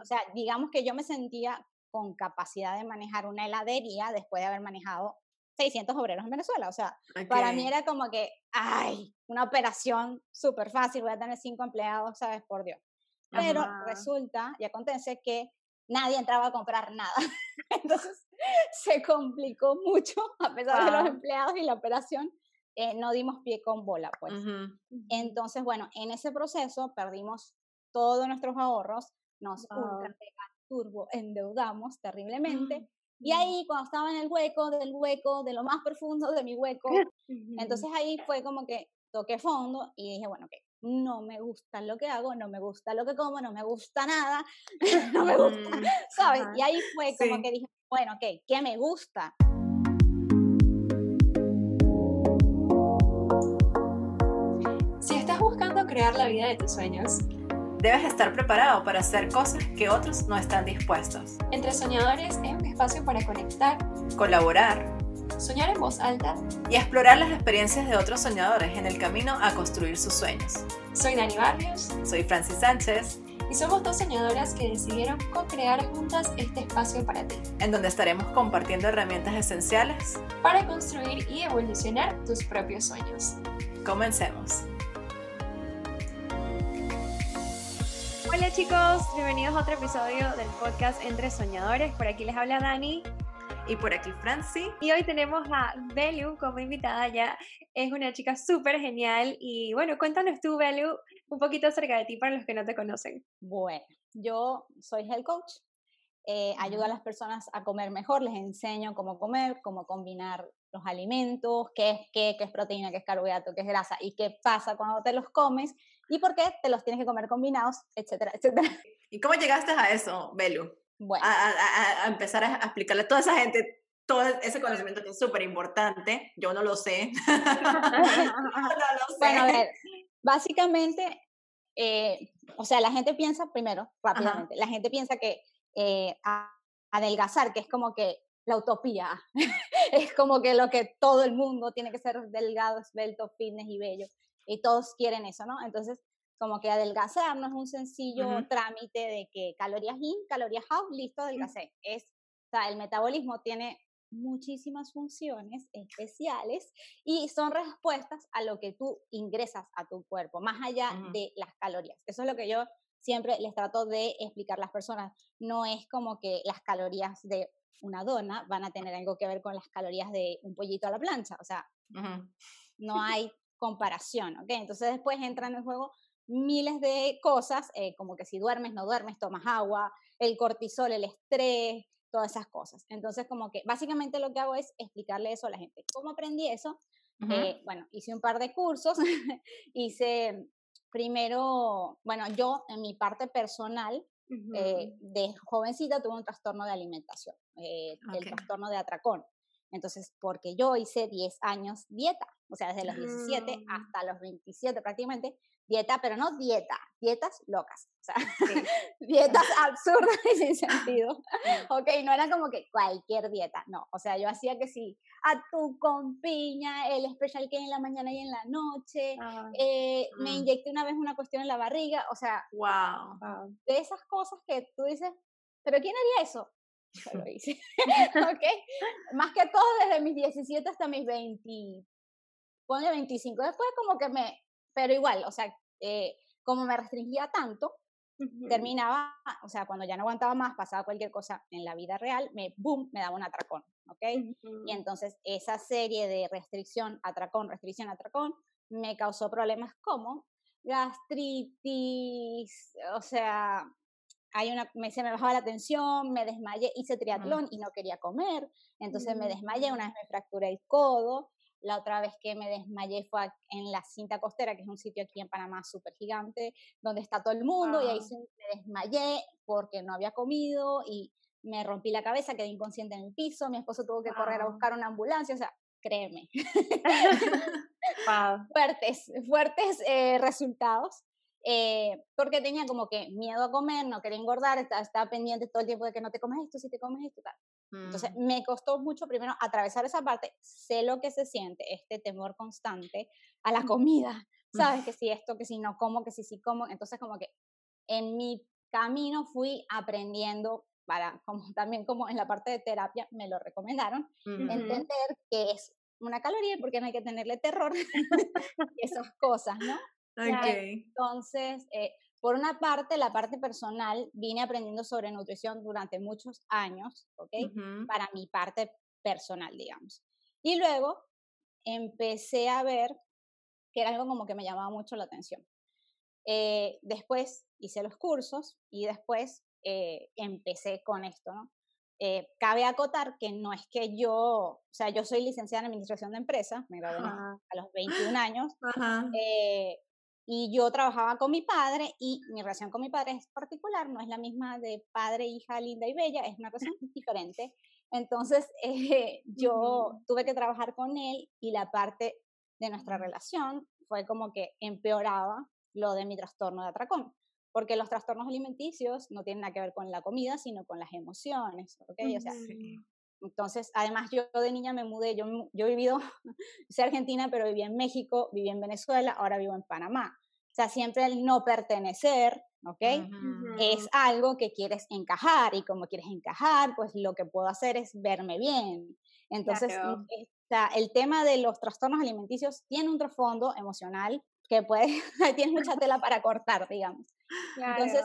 o sea, digamos que yo me sentía con capacidad de manejar una heladería después de haber manejado 600 obreros en Venezuela. O sea, para mí era como que, ay, una operación súper fácil, voy a tener cinco empleados, ¿sabes? Por Dios. Pero resulta y acontece que nadie entraba a comprar nada. Entonces se complicó mucho, a pesar de los empleados y la operación, eh, no dimos pie con bola, pues. Entonces, bueno, en ese proceso perdimos todos nuestros ahorros, nos ultra turbo endeudamos terriblemente. Y ahí, cuando estaba en el hueco del hueco, de lo más profundo de mi hueco, entonces ahí fue como que toqué fondo y dije, bueno, que no me gusta lo que hago, no me gusta lo que como, no me gusta nada, no me gusta, mm, ¿sabes? Y ahí fue como que dije, bueno, ok, ¿qué me gusta? Si estás buscando crear la vida de tus sueños, debes estar preparado para hacer cosas que otros no están dispuestos. Entre Soñadores es un espacio para conectar, colaborar, soñar en voz alta y explorar las experiencias de otros soñadores en el camino a construir sus sueños. Soy Dani Barrios. Soy Francis Sánchez. Y somos dos soñadoras que decidieron co-crear juntas este espacio para ti. En donde estaremos compartiendo herramientas esenciales para construir y evolucionar tus propios sueños. Comencemos. Hola chicos, bienvenidos a otro episodio del podcast Entre Soñadores. Por aquí les habla Dani. Y por aquí Franci. Y hoy tenemos a Belu como invitada ya. Es una chica súper genial. Y bueno, cuéntanos tú, Belu, un poquito acerca de ti para los que no te conocen. Bueno, yo soy health coach. Eh, ayudo a las personas a comer mejor, les enseño cómo comer, cómo combinar los alimentos, qué es qué, qué es proteína, qué es carbohidrato, qué es grasa y qué pasa cuando te los comes y por qué te los tienes que comer combinados, etcétera, etcétera. ¿Y cómo llegaste a eso, Belu? Bueno. A, empezar a explicarle a toda esa gente todo ese conocimiento que es súper importante. Yo no lo sé. no lo sé. Bueno, a ver, básicamente, eh, o sea, la gente piensa, primero, rápidamente, la gente piensa que eh, adelgazar, que es como que la utopía, es como que lo que todo el mundo tiene que ser delgado, esbelto, fitness y bello y todos quieren eso, ¿no? Entonces, como que adelgazar no es un sencillo trámite de que calorías in, calorías out, listo, adelgacé. Es, o sea, el metabolismo tiene muchísimas funciones especiales y son respuestas a lo que tú ingresas a tu cuerpo, más allá de las calorías. Eso es lo que yo siempre les trato de explicar a las personas. No es como que las calorías de una dona van a tener algo que ver con las calorías de un pollito a la plancha. O sea, no hay comparación, ¿ok? Entonces después entran en el juego miles de cosas, eh, como que si duermes, no duermes, tomas agua, el cortisol, el estrés, todas esas cosas. Entonces, como que básicamente lo que hago es explicarle eso a la gente. ¿Cómo aprendí eso? Eh, bueno, hice un par de cursos, hice primero, bueno, yo en mi parte personal, eh, de jovencita tuve un trastorno de alimentación, el trastorno de atracón. Entonces, porque yo hice 10 años dieta, o sea, desde los 17 mm. hasta los 27 prácticamente, dieta, pero no dieta, dietas locas, o sea, dietas absurdas y sin sentido. ok, no era como que cualquier dieta, no, o sea, yo hacía que sí, atún con piña, el special que en la mañana y en la noche, eh, me mm. inyecté una vez una cuestión en la barriga, o sea, wow. de esas cosas que tú dices, pero ¿quién haría eso? Yo lo hice. ¿Ok? Más que todo desde mis 17 hasta mis 20, pone 25. Después como que me, pero igual, o sea, eh, como me restringía tanto, terminaba, o sea, cuando ya no aguantaba más, pasaba cualquier cosa en la vida real, me, boom, me daba un atracón, ¿ok? Y entonces esa serie de restricción, atracón, restricción, atracón, me causó problemas como gastritis, o sea, hay una, me, se me bajaba la tensión, me desmayé, hice triatlón y no quería comer, entonces me desmayé, una vez me fracturé el codo, la otra vez que me desmayé fue en la cinta costera, que es un sitio aquí en Panamá súper gigante, donde está todo el mundo, y ahí ah. me desmayé porque no había comido y me rompí la cabeza, quedé inconsciente en el piso, mi esposo tuvo que correr a buscar una ambulancia, o sea, créeme. Fuertes, fuertes eh, resultados. Eh, porque tenía como que miedo a comer, no quería engordar, estaba, pendiente todo el tiempo de que no te comes esto, si te comes esto, tal. Entonces, mm. me costó mucho primero atravesar esa parte, sé lo que se siente, este temor constante a la comida, ¿sabes? Que si esto, que si no como, que si sí como, entonces como que en mi camino fui aprendiendo para, como, también como en la parte de terapia me lo recomendaron, entender que es una caloría y por qué no hay que tenerle terror esas cosas, ¿no? Entonces, eh, por una parte, la parte personal, vine aprendiendo sobre nutrición durante muchos años, ¿ok? Para mi parte personal, digamos. Y luego empecé a ver que era algo como que me llamaba mucho la atención. Eh, después hice los cursos y después eh, empecé con esto, ¿no? Eh, cabe acotar que no es que yo, o sea, yo soy licenciada en Administración de Empresas, me gradué a los 21 años, y yo trabajaba con mi padre y mi relación con mi padre es particular, no es la misma de padre, hija, linda y bella, es una relación diferente. Entonces, yo tuve que trabajar con él y la parte de nuestra relación fue como que empeoraba lo de mi trastorno de atracón, porque los trastornos alimenticios no tienen nada que ver con la comida, sino con las emociones, ¿ok? O sea, entonces, además yo de niña me mudé, yo, yo he vivido, soy argentina, pero viví en México, viví en Venezuela, ahora vivo en Panamá. O sea, siempre el no pertenecer, ¿ok? Es algo que quieres encajar y como quieres encajar, pues lo que puedo hacer es verme bien. Entonces, el tema de los trastornos alimenticios tiene un trasfondo emocional que puede, tiene mucha tela para cortar, digamos. Entonces,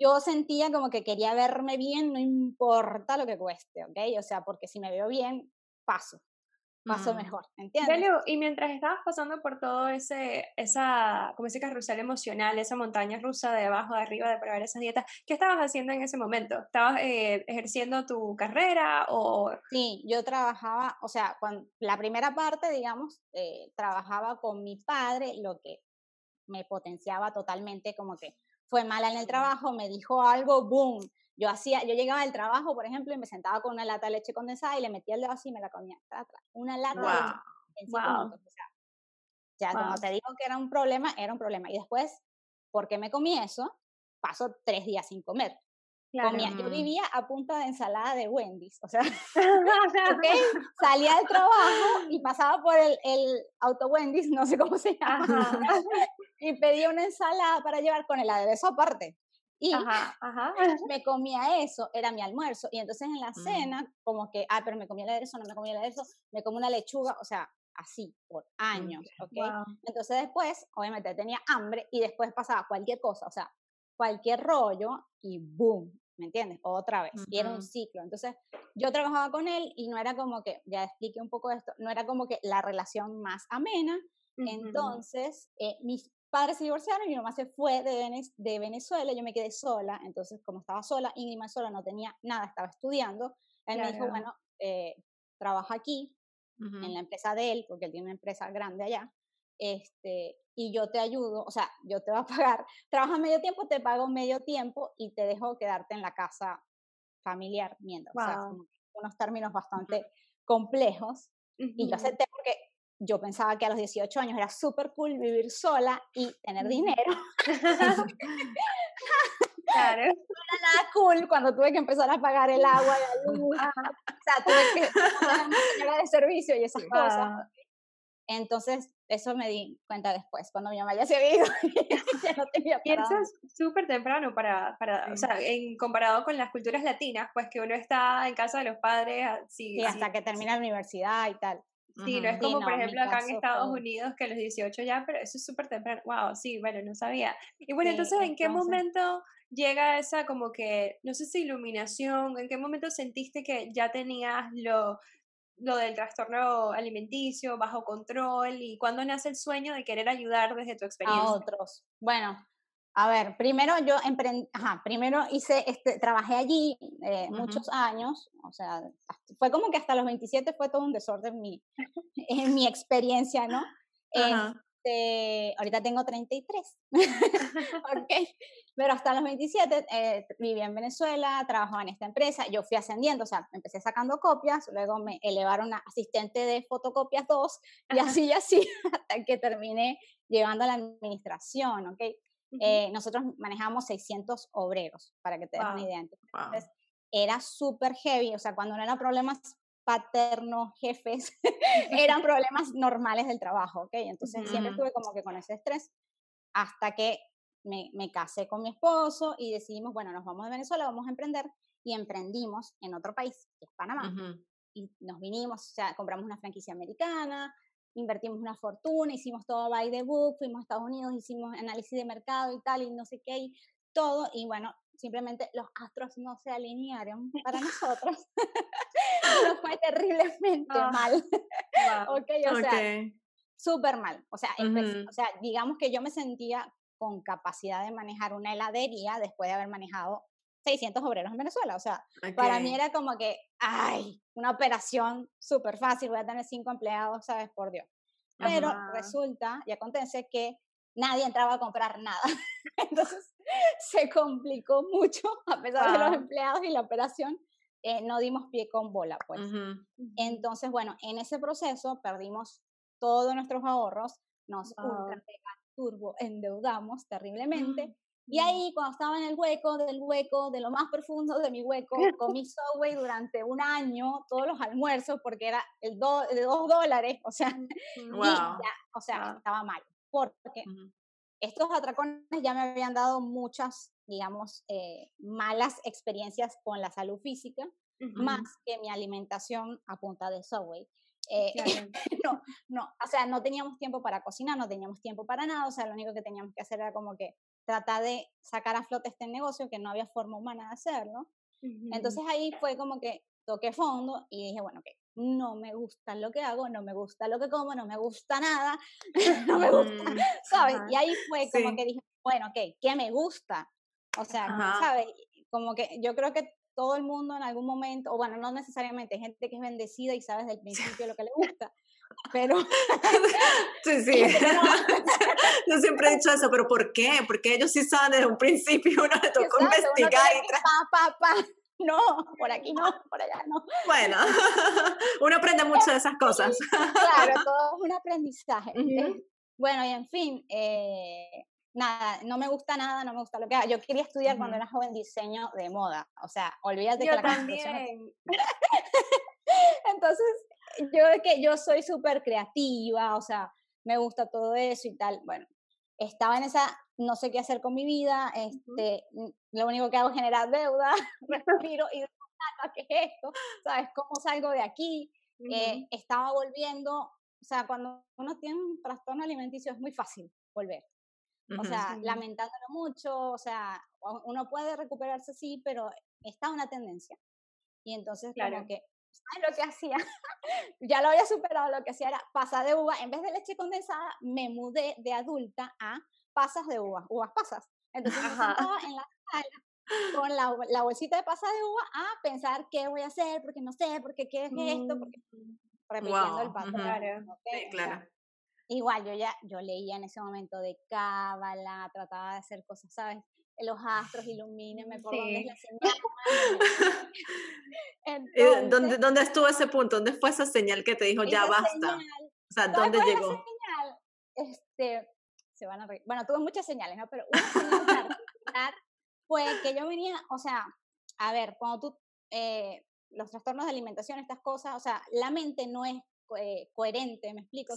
yo sentía como que quería verme bien, no importa lo que cueste, ¿ok? O sea, porque si me veo bien, paso paso mm. mejor, ¿entiendes? y mientras estabas pasando por todo ese, esa, como ese carrusel emocional, esa montaña rusa de abajo, de arriba, de probar esas dietas, ¿qué estabas haciendo en ese momento? ¿Estabas eh, ejerciendo tu carrera o...? Sí, yo trabajaba, o sea, cuando, la primera parte, digamos, eh, trabajaba con mi padre, lo que me potenciaba totalmente, como que fue mala en el trabajo, me dijo algo, boom, yo hacía, yo llegaba del trabajo, por ejemplo, y me sentaba con una lata de leche condensada y le metía el dedo así y me la comía. Una lata de leche. O sea, ya como te digo que era un problema, era un problema. Y después, ¿por qué me comí eso? Paso tres días sin comer. Comía, yo vivía a punta de ensalada de Wendy's, o sea, okay, salía del trabajo y pasaba por el, el auto Wendy's, no sé cómo se llama, y pedía una ensalada para llevar con el aderezo aparte. Y me comía eso, era mi almuerzo. Y entonces en la mm. cena, como que, ah, pero me comía el aderezo, no me comía el aderezo, me comí una lechuga, o sea, así, por años, ¿ok? Entonces después, obviamente tenía hambre y después pasaba cualquier cosa, o sea, cualquier rollo y boom, ¿me entiendes? Otra vez. Y era un ciclo. Entonces, yo trabajaba con él y no era como que, ya expliqué un poco esto, no era como que la relación más amena. Entonces, eh, mis padres se divorciaron y mi mamá se fue de, de Venezuela, yo me quedé sola, entonces como estaba sola, Ingrid sola, no tenía nada, estaba estudiando, él me dijo, bueno, eh, trabaja aquí, en la empresa de él, porque él tiene una empresa grande allá, este, y yo te ayudo, o sea, yo te voy a pagar, trabaja medio tiempo, te pago medio tiempo y te dejo quedarte en la casa familiar mientras, o sea, unos términos bastante complejos, y yo acepté porque yo pensaba que a los 18 años era súper cool vivir sola y tener dinero. claro. No era nada cool cuando tuve que empezar a pagar el agua, la luz, o sea, tuve que ser de servicio y esas cosas. Entonces, eso me di cuenta después, cuando mi mamá ya se había ido, ya no tenía Piensas súper temprano para, para o sea, en, comparado con las culturas latinas, pues que uno está en casa de los padres, así, sí, hasta que termina la universidad y tal. Sí, no es como, por ejemplo, acá en Estados Unidos, que a los 18 ya, pero eso es súper temprano. Wow, sí, bueno, no sabía. Y bueno, entonces, ¿en qué momento llega esa como que, no sé si iluminación, en qué momento sentiste que ya tenías lo, lo del trastorno alimenticio bajo control y cuándo nace el sueño de querer ayudar desde tu experiencia? A otros. Bueno, a ver, primero yo emprendí, ajá, primero hice, este, trabajé allí eh, muchos años, o sea, fue como que hasta los 27 fue todo un desorden mi, en mi experiencia, ¿no? Este, ahorita tengo 33, okay. pero hasta los 27 eh, viví en Venezuela, trabajaba en esta empresa, yo fui ascendiendo, o sea, empecé sacando copias, luego me elevaron a asistente de fotocopias 2 y así y así, hasta que terminé llevando a la administración, ¿ok? Eh, nosotros manejamos 600 obreros, para que te des una idea. Entonces, era súper heavy, o sea, cuando no eran problemas paternos, jefes, eran problemas normales del trabajo, ¿ok? Entonces siempre estuve como que con ese estrés, hasta que me, me, casé con mi esposo y decidimos, bueno, nos vamos de Venezuela, vamos a emprender y emprendimos en otro país, que es Panamá. Y nos vinimos, o sea, compramos una franquicia americana, invertimos una fortuna, hicimos todo by the book, fuimos a Estados Unidos, hicimos análisis de mercado y tal, y no sé qué, y todo, y bueno, simplemente los astros no se alinearon para nosotros. Nos fue terriblemente ah, mal. ok, o sea, súper mal. O sea, o sea, digamos que yo me sentía con capacidad de manejar una heladería después de haber manejado 600 obreros en Venezuela. O sea, para mí era como que, ay, una operación súper fácil, voy a tener cinco empleados, ¿sabes? Por Dios. Pero resulta y acontece que nadie entraba a comprar nada. Entonces se complicó mucho, a pesar de los empleados y la operación, eh, no dimos pie con bola, pues. Entonces, bueno, en ese proceso perdimos todos nuestros ahorros, nos turbo endeudamos terriblemente. Y ahí, cuando estaba en el hueco del hueco, de lo más profundo de mi hueco, comí Subway durante un año, todos los almuerzos, porque era el de dos dólares, o sea, o sea, estaba mal. Porque estos atracones ya me habían dado muchas, digamos, eh, malas experiencias con la salud física, más que mi alimentación a punta de Subway. Eh, no, no, o sea, no teníamos tiempo para cocinar, no teníamos tiempo para nada, o sea, lo único que teníamos que hacer era como que tratar de sacar a flote este negocio, que no había forma humana de hacerlo. Entonces ahí fue como que toqué fondo y dije, bueno, que no me gusta lo que hago, no me gusta lo que como, no me gusta nada, no me gusta, mm, ¿sabes? Y ahí fue como que dije, bueno, ok, ¿qué me gusta? O sea, ¿sabes? Como que yo creo que todo el mundo en algún momento, o bueno, no necesariamente, hay gente que es bendecida y sabe desde el principio lo que le gusta, pero... sí, sí. Yo siempre he dicho eso, pero ¿por qué? Porque ellos sí saben desde un principio, uno le tocó investigar y... Pa, pa, pa. No, por aquí no, por allá no. Bueno, uno aprende mucho de esas cosas. Claro, todo es un aprendizaje. Bueno, y en fin, eh, nada, no me gusta nada, no me gusta lo que hago. Yo quería estudiar cuando era joven diseño de moda, o sea, olvídate yo que la también. Entonces, yo que yo soy súper creativa, o sea, me gusta todo eso y tal. Bueno, estaba en esa, no sé qué hacer con mi vida, este, lo único que hago es generar deuda, respiro y ¿qué es esto? ¿Sabes? ¿Cómo salgo de aquí? Eh, estaba volviendo, o sea, cuando uno tiene un trastorno alimenticio es muy fácil volver. O sea, lamentándolo mucho, o sea, uno puede recuperarse sí, pero está una tendencia. Y entonces, claro. como que, ¿sabes lo que hacía? ya lo había superado, lo que hacía era pasas de uva, en vez de leche condensada, me mudé de adulta a pasas de uva, uvas pasas. Entonces me sentaba en la sala con la, la, bolsita de pasas de uva a pensar qué voy a hacer, porque no sé, porque qué es esto, porque mm. repitiendo el patrón. Claro. Sí, claro. Igual yo ya, yo leía en ese momento de cábala, trataba de hacer cosas, ¿sabes? Los astros ilumínenme por donde es la señal. Entonces, ¿Dónde, ¿Dónde estuvo ese punto? ¿Dónde fue esa señal que te dijo ya basta? o sea, ¿dónde llegó? Señal, este, se van a reír. Bueno, tuve muchas señales, ¿no? Pero una señal fue que yo venía, o sea, a ver, cuando tú, eh, los trastornos de alimentación, estas cosas, o sea, la mente no es eh, coherente, me explico.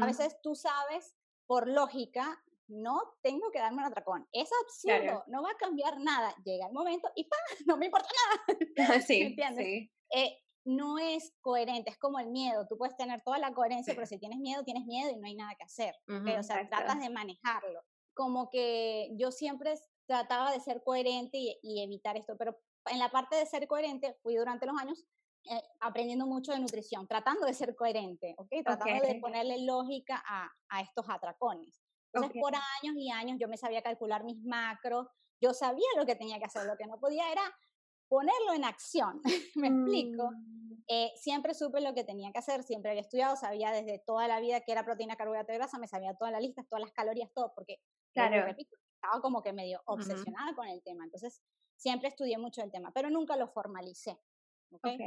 A veces tú sabes, por lógica, no tengo que darme un atracón. Es absurdo, no va a cambiar nada. Llega el momento y ¡pam! No me importa nada. sí, ¿entiendes? Eh, no es coherente, es como el miedo. Tú puedes tener toda la coherencia, pero si tienes miedo, tienes miedo y no hay nada que hacer. o sea, tratas de manejarlo. Como que yo siempre trataba de ser coherente y, y, evitar esto, pero en la parte de ser coherente fui durante los años eh, aprendiendo mucho de nutrición, tratando de ser coherente, ¿ok? Tratando de ponerle lógica a, a estos atracones. Entonces, por años y años yo me sabía calcular mis macros, yo sabía lo que tenía que hacer, lo que no podía era ponerlo en acción, me explico. Mm. Eh, siempre supe lo que tenía que hacer, siempre había estudiado, sabía desde toda la vida que era proteína, carbohidrato y grasa, me sabía todas las listas, todas las calorías, todo, porque, claro. repito, estaba como que medio obsesionada con el tema. Entonces, siempre estudié mucho el tema, pero nunca lo formalicé. ¿okay?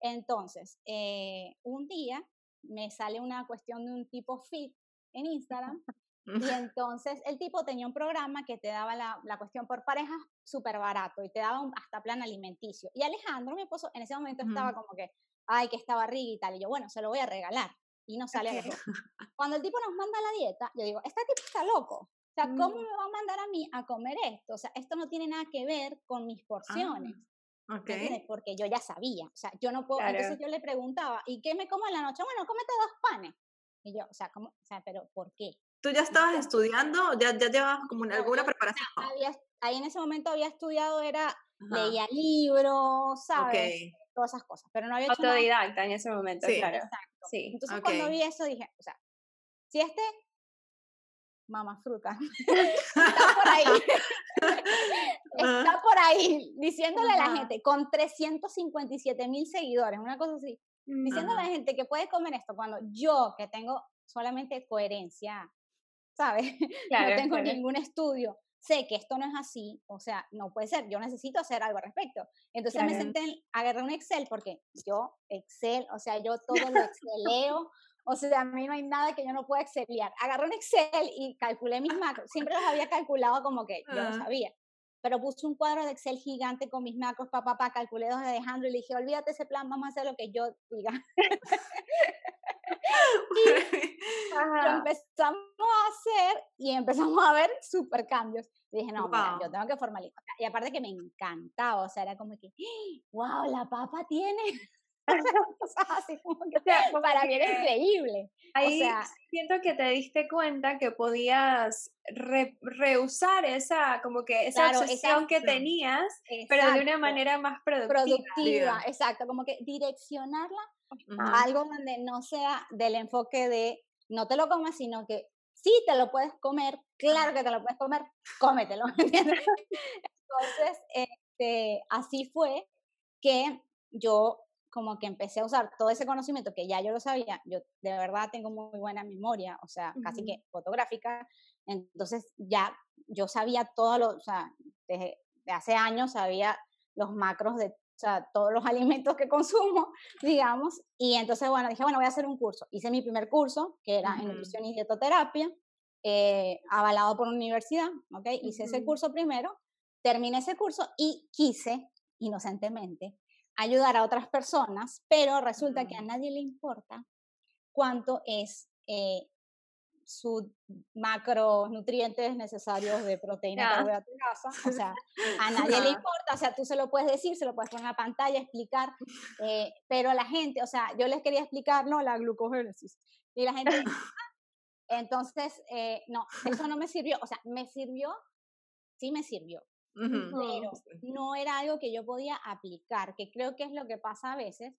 Entonces, eh, un día me sale una cuestión de un tipo fit en Instagram y entonces el tipo tenía un programa que te daba la, la cuestión por pareja súper barato y te daba hasta plan alimenticio. Y Alejandro, mi esposo, en ese momento estaba como que, ay, que estaba barriga y tal. Y yo, bueno, se lo voy a regalar. Y no sale Cuando el tipo nos manda la dieta, yo digo, este tipo está loco. O sea, ¿cómo mm. me va a mandar a mí a comer esto? O sea, esto no tiene nada que ver con mis porciones. Ah, okay. Porque yo ya sabía. O sea, yo no puedo. Entonces yo le preguntaba, ¿y qué me como en la noche? Bueno, cómete dos panes. Y yo, o sea, ¿cómo? O sea, pero ¿por qué? ¿Tú ya estabas estudiando? ¿Ya, ya llevabas como alguna preparación? ahí en ese momento había estudiado, era, leía libros, ¿sabes? Todas esas cosas, pero no había hecho Autodidacta en ese momento, claro. Exacto. Sí. Entonces cuando vi eso dije, o sea, si este mamá fruta está por ahí, está por ahí diciéndole a la gente con 357 mil seguidores, una cosa así, diciéndole a la gente que puede comer esto cuando yo que tengo solamente coherencia, ¿sabes? no tengo ningún estudio, sé que esto no es así, o sea, no puede ser, yo necesito hacer algo al respecto. Entonces me senté, agarré un Excel, porque yo, Excel, o sea, yo todo lo exceleo, o sea, a mí no hay nada que yo no pueda exceliar. Agarré un Excel y calculé mis macros, siempre los había calculado como que yo no sabía, pero puse un cuadro de Excel gigante con mis macros, papá, papá, calculé dos de Alejandro y le dije, olvídate ese plan, vamos a hacer lo que yo diga. y lo empezamos a hacer y empezamos a ver super cambios. Y dije, no, mira, yo tengo que formalizar. Y aparte que me encantaba, o sea, era como que, wow, la papa tiene. así como que para mí era increíble. Ahí siento que te diste cuenta que podías reusar esa, como que esa obsesión que tenías, pero de una manera más productiva. Productiva, exacto, como que direccionarla algo donde no sea del enfoque de no te lo comas, sino que sí te lo puedes comer, claro que te lo puedes comer, cómetelo, Entonces, este, así fue que yo como que empecé a usar todo ese conocimiento que ya yo lo sabía, yo de verdad tengo muy buena memoria, o sea, casi que fotográfica, entonces ya yo sabía todo lo, o sea, desde hace años sabía los macros de sea, todos los alimentos que consumo, digamos. Y entonces, bueno, dije, bueno, voy a hacer un curso. Hice mi primer curso, que era en nutrición y dietoterapia, eh, avalado por una universidad, ¿ok? Hice ese curso primero, terminé ese curso y quise, inocentemente, ayudar a otras personas, pero resulta que a nadie le importa cuánto es eh, sus macronutrientes necesarios de proteína, carbohidrato y grasa. O sea, a nadie le importa, o sea, tú se lo puedes decir, se lo puedes poner en la pantalla, explicar, eh, pero la gente, o sea, yo les quería explicar, ¿no? La glucogénesis. Y la gente, entonces, eh, no, eso no me sirvió, o sea, me sirvió, sí me sirvió, pero no era algo que yo podía aplicar, que creo que es lo que pasa a veces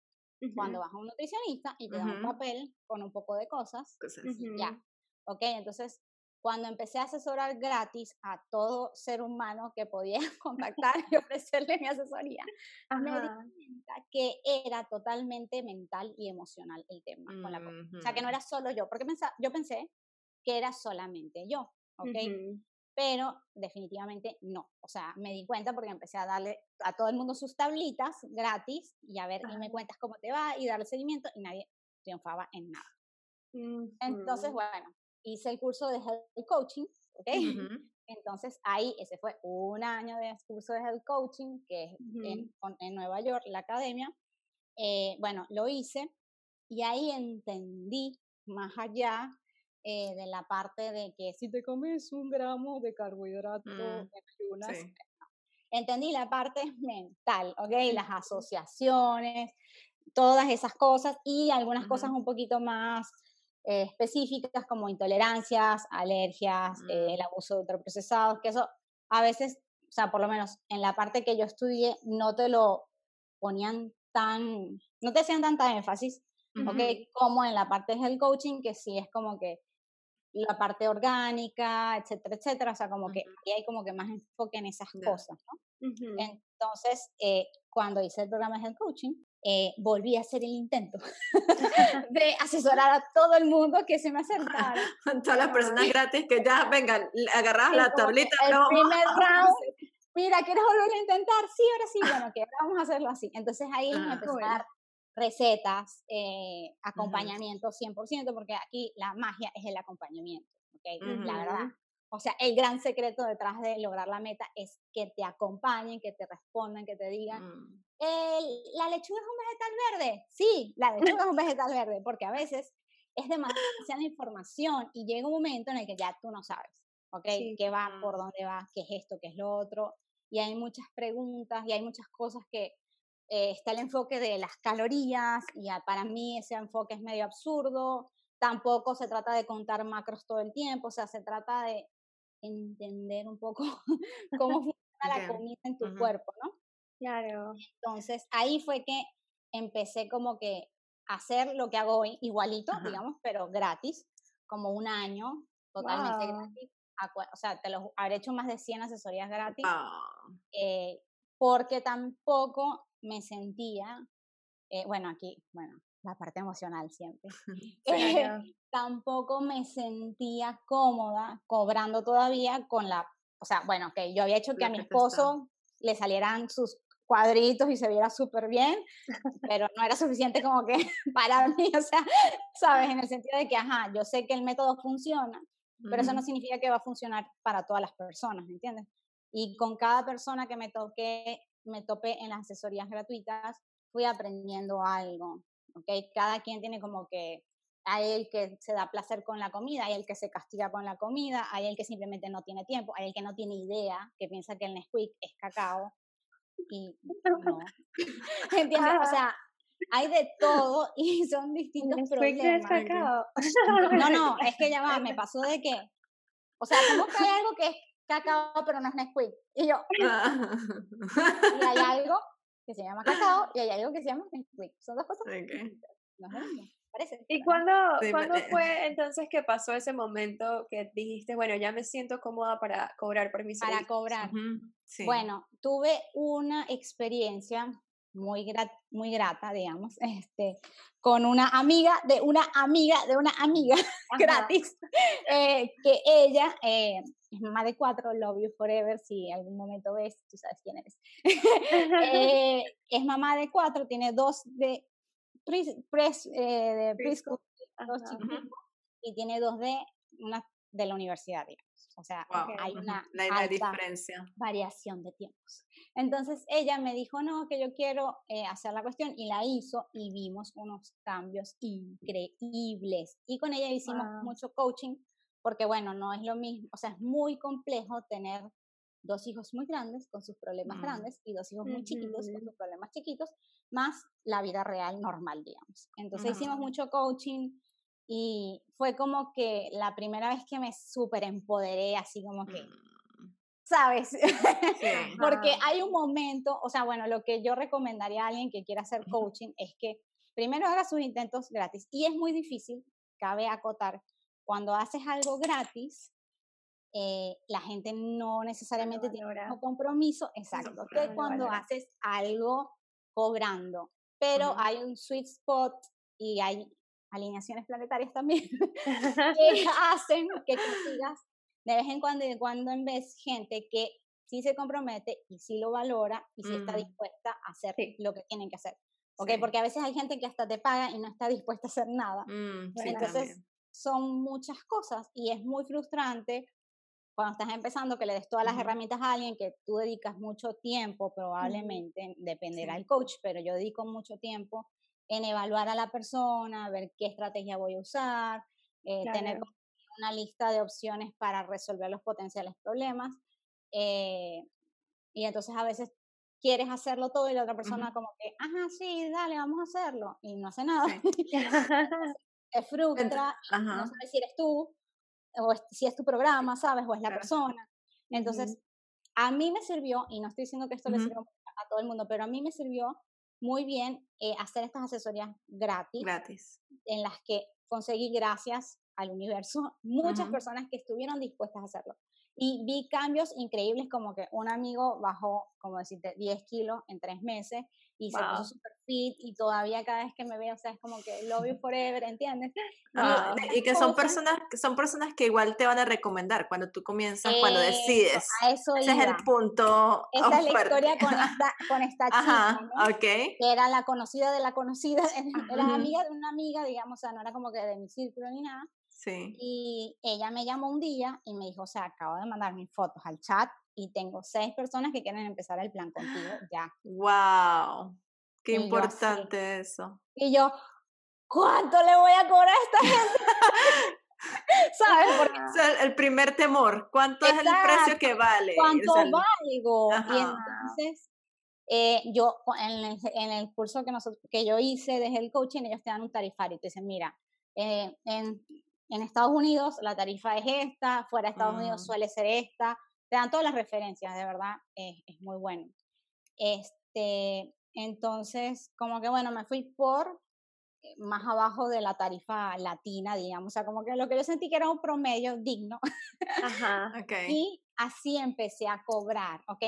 cuando vas a un nutricionista y te da un papel con un poco de cosas, ya, ¿ok? Entonces, cuando empecé a asesorar gratis a todo ser humano que podía contactar y ofrecerle mi asesoría, me di cuenta que era totalmente mental y emocional el tema con la O sea, que no era solo yo, porque yo pensé que era solamente yo, ¿ok? Pero definitivamente no. O sea, me di cuenta porque empecé a darle a todo el mundo sus tablitas gratis y a ver, y me cuentas cómo te va y darle seguimiento y nadie triunfaba en nada. Entonces, bueno, hice el curso de Health Coaching, ¿ok? Entonces ahí, ese fue un año de curso de Health Coaching, que es en, Nueva York, la academia. Eh, bueno, lo hice y ahí entendí más allá eh, de la parte de que si te comes un gramo de carbohidrato mm, en entendí la parte mental, ¿ok? Las asociaciones, todas esas cosas y algunas cosas un poquito más eh, específicas como intolerancias, alergias, eh, mm. el abuso de ultraprocesados, que eso a veces, o sea, por lo menos en la parte que yo estudié, no te lo ponían tan, no te hacían tanta énfasis, Como en la parte del coaching, que sí es como que la parte orgánica, etcétera, etcétera, o sea, como que ahí hay como que más enfoque en esas cosas, ¿no? Entonces, eh, cuando hice el programa de coaching, eh, volví a hacer el intento de asesorar a todo el mundo que se me acercara. Todas las personas gratis que ya, vengan, agarras la tablita. El primer round, mira, ¿quieres volver a intentar? Sí, ahora sí, bueno, que vamos a hacerlo así. Entonces ahí ah, dar recetas, eh, acompañamiento 100%, porque aquí la magia es el acompañamiento, ¿okay? La verdad. O sea, el gran secreto detrás de lograr la meta es que te acompañen, que te respondan, que te digan, mm. ¿la lechuga es un vegetal verde? Sí, la lechuga es un vegetal verde, porque a veces es demasiada información y llega un momento en el que ya tú no sabes. ¿ok? ¿Qué va? ¿Por dónde va? ¿Qué es esto? ¿Qué es lo otro? Y hay muchas preguntas y hay muchas cosas que eh, está el enfoque de las calorías y para mí ese enfoque es medio absurdo. Tampoco se trata de contar macros todo el tiempo, o sea, se trata de entender un poco cómo funciona la comida en tu cuerpo, ¿no? Claro. Entonces ahí fue que empecé como que a hacer lo que hago hoy, igualito, digamos, pero gratis, como un año, totalmente gratis. O sea, te lo habré hecho más de 100 asesorías gratis, eh, porque tampoco me sentía, eh, bueno, aquí, bueno, la parte emocional siempre, eh, tampoco me sentía cómoda cobrando todavía con la, o sea, bueno, que yo había hecho que a mi esposo le salieran sus cuadritos y se viera súper bien, pero no era suficiente como que para mí, o sea, sabes, en el sentido de que, ajá, yo sé que el método funciona, pero eso no significa que va a funcionar para todas las personas, ¿me entiendes? Y con cada persona que me toque, me topé en las asesorías gratuitas, fui aprendiendo algo, ¿ok? Cada quien tiene como que, hay el que se da placer con la comida, hay el que se castiga con la comida, hay el que simplemente no tiene tiempo, hay el que no tiene idea, que piensa que el Nesquik es cacao, y no. ¿Entiendes? O sea, hay de todo y son distintos problemas. Cacao. No, no, es que ya va, me pasó de que, o sea, ¿cómo que hay algo que es cacao pero no es Nesquik? Y yo, y hay algo que se llama cacao y hay algo que se llama Nesquik. Son dos cosas okay. no Parece, ¿Y cuándo, ¿cuándo eh, fue entonces que pasó ese momento que dijiste, bueno, ya me siento cómoda para cobrar por mis Para cobrar. Bueno, tuve una experiencia muy, muy grata, digamos, este, con una amiga de una amiga de una amiga gratis, eh, que ella eh, es mamá de cuatro, Love You Forever, si algún momento ves, tú sabes quién eres. es mamá de cuatro, tiene dos de pres, eh, de preschool, y tiene dos de una de la universidad, digamos. O sea, hay una diferencia. variación de tiempos. Entonces ella me dijo, no, que yo quiero eh, hacer la cuestión y la hizo y vimos unos cambios increíbles. Y con ella hicimos mucho coaching porque, bueno, no es lo mismo, o sea, es muy complejo tener dos hijos muy grandes con sus problemas mm. grandes y dos hijos muy chiquitos con sus problemas chiquitos, más la vida real normal, digamos. Entonces hicimos mucho coaching y fue como que la primera vez que me súper empoderé, así como que, mm. ¿sabes? Porque hay un momento, o sea, bueno, lo que yo recomendaría a alguien que quiera hacer coaching es que primero haga sus intentos gratis. Y es muy difícil, cabe acotar, cuando haces algo gratis, eh, la gente no necesariamente tiene un compromiso, exacto, que cuando haces algo cobrando, pero hay un sweet spot y hay alineaciones planetarias también que hacen que consigas de vez en cuando y de cuando en vez gente que sí se compromete y sí lo valora y sí está mm. dispuesta a hacer lo que tienen que hacer. Okay, Porque a veces hay gente que hasta te paga y no está dispuesta a hacer nada. Mm, Entonces, son muchas cosas y es muy frustrante cuando estás empezando, que le des todas las herramientas a alguien que tú dedicas mucho tiempo, probablemente, dependerá del coach, pero yo dedico mucho tiempo en evaluar a la persona, ver qué estrategia voy a usar, eh, tener una lista de opciones para resolver los potenciales problemas. Eh, y entonces a veces quieres hacerlo todo y la otra persona como que, ajá, sí, dale, vamos a hacerlo. Y no hace nada. te frustra, no sabes si eres tú, o si es tu programa, ¿sabes? O es la persona. Entonces, a mí me sirvió, y no estoy diciendo que esto le sirva a todo el mundo, pero a mí me sirvió muy bien eh, hacer estas asesorías gratis, gratis, en las que conseguí gracias al universo muchas personas que estuvieron dispuestas a hacerlo. Y vi cambios increíbles como que un amigo bajó, como decirte, 10 kilos en tres meses y se puso super fit y todavía cada vez que me veo, o sea, es como que love you forever, ¿entiendes? y que son personas, son personas que igual te van a recomendar cuando tú comienzas, cuando decides. Ese es el punto. Esa es la historia con esta, con esta chica, ¿no? Que era la conocida de la conocida, era amiga de una amiga, digamos, o sea, no era como que de mi círculo ni nada. Sí. Y ella me llamó un día y me dijo, o sea, acabo de mandar mis fotos al chat y tengo seis personas que quieren empezar el plan contigo ya. ¡Wow! Qué importante eso. Y yo, ¿cuánto le voy a cobrar a esta gente? ¿Sabes? Porque, o sea, el primer temor, ¿cuánto es el precio que vale? ¿Cuánto valgo? Y entonces, eh, yo en el, en el, curso que, nosotros, que yo hice de el coaching, ellos te dan un tarifario y te dicen, mira, eh, en, en, Estados Unidos la tarifa es esta, fuera de Estados Unidos mm. suele ser esta, te dan todas las referencias, de verdad, es, es muy bueno. Este, entonces, como que bueno, me fui por eh, más abajo de la tarifa latina, digamos, o sea, como que lo que yo sentí que era un promedio digno. Ajá, okay. Y así empecé a cobrar, ¿ok?